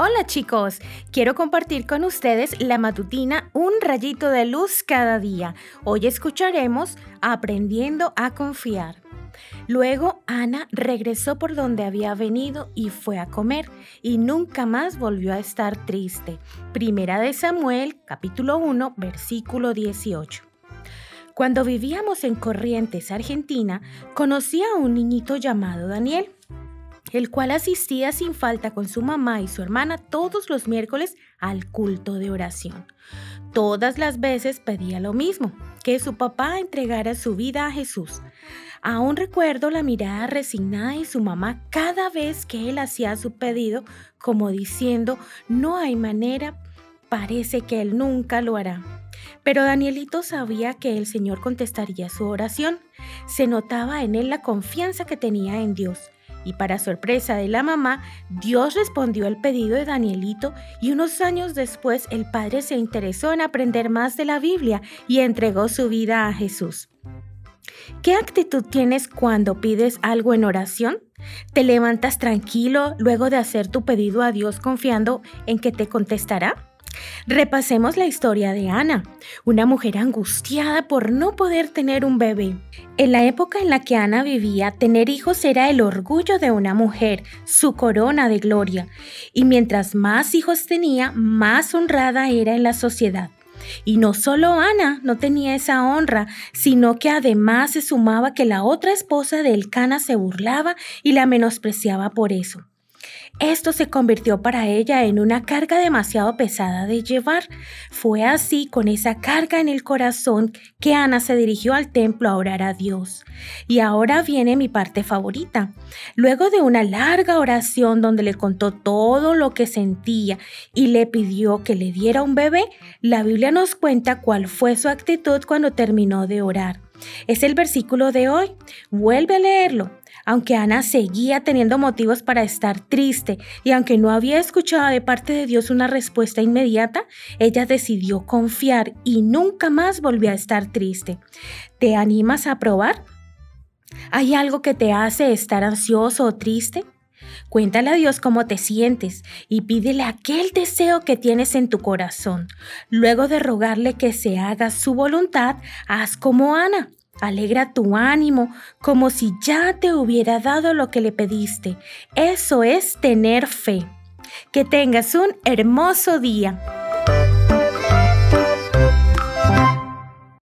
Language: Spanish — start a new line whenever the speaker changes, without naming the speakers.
Hola chicos, quiero compartir con ustedes la matutina Un rayito de luz cada día. Hoy escucharemos Aprendiendo a confiar. Luego Ana regresó por donde había venido y fue a comer y nunca más volvió a estar triste. Primera de Samuel, capítulo 1, versículo 18. Cuando vivíamos en Corrientes, Argentina, conocí a un niñito llamado Daniel el cual asistía sin falta con su mamá y su hermana todos los miércoles al culto de oración. Todas las veces pedía lo mismo, que su papá entregara su vida a Jesús. Aún recuerdo la mirada resignada de su mamá cada vez que él hacía su pedido, como diciendo, no hay manera, parece que él nunca lo hará. Pero Danielito sabía que el Señor contestaría su oración. Se notaba en él la confianza que tenía en Dios y para sorpresa de la mamá, Dios respondió al pedido de Danielito y unos años después el padre se interesó en aprender más de la Biblia y entregó su vida a Jesús. ¿Qué actitud tienes cuando pides algo en oración? ¿Te levantas tranquilo luego de hacer tu pedido a Dios confiando en que te contestará? Repasemos la historia de Ana, una mujer angustiada por no poder tener un bebé. En la época en la que Ana vivía, tener hijos era el orgullo de una mujer, su corona de gloria, y mientras más hijos tenía, más honrada era en la sociedad. Y no solo Ana no tenía esa honra, sino que además se sumaba que la otra esposa de Elcana se burlaba y la menospreciaba por eso. Esto se convirtió para ella en una carga demasiado pesada de llevar. Fue así, con esa carga en el corazón, que Ana se dirigió al templo a orar a Dios. Y ahora viene mi parte favorita. Luego de una larga oración donde le contó todo lo que sentía y le pidió que le diera un bebé, la Biblia nos cuenta cuál fue su actitud cuando terminó de orar. Es el versículo de hoy. Vuelve a leerlo. Aunque Ana seguía teniendo motivos para estar triste y aunque no había escuchado de parte de Dios una respuesta inmediata, ella decidió confiar y nunca más volvió a estar triste. ¿Te animas a probar? ¿Hay algo que te hace estar ansioso o triste? Cuéntale a Dios cómo te sientes y pídele aquel deseo que tienes en tu corazón. Luego de rogarle que se haga su voluntad, haz como Ana. Alegra tu ánimo como si ya te hubiera dado lo que le pediste. Eso es tener fe. Que tengas un hermoso día.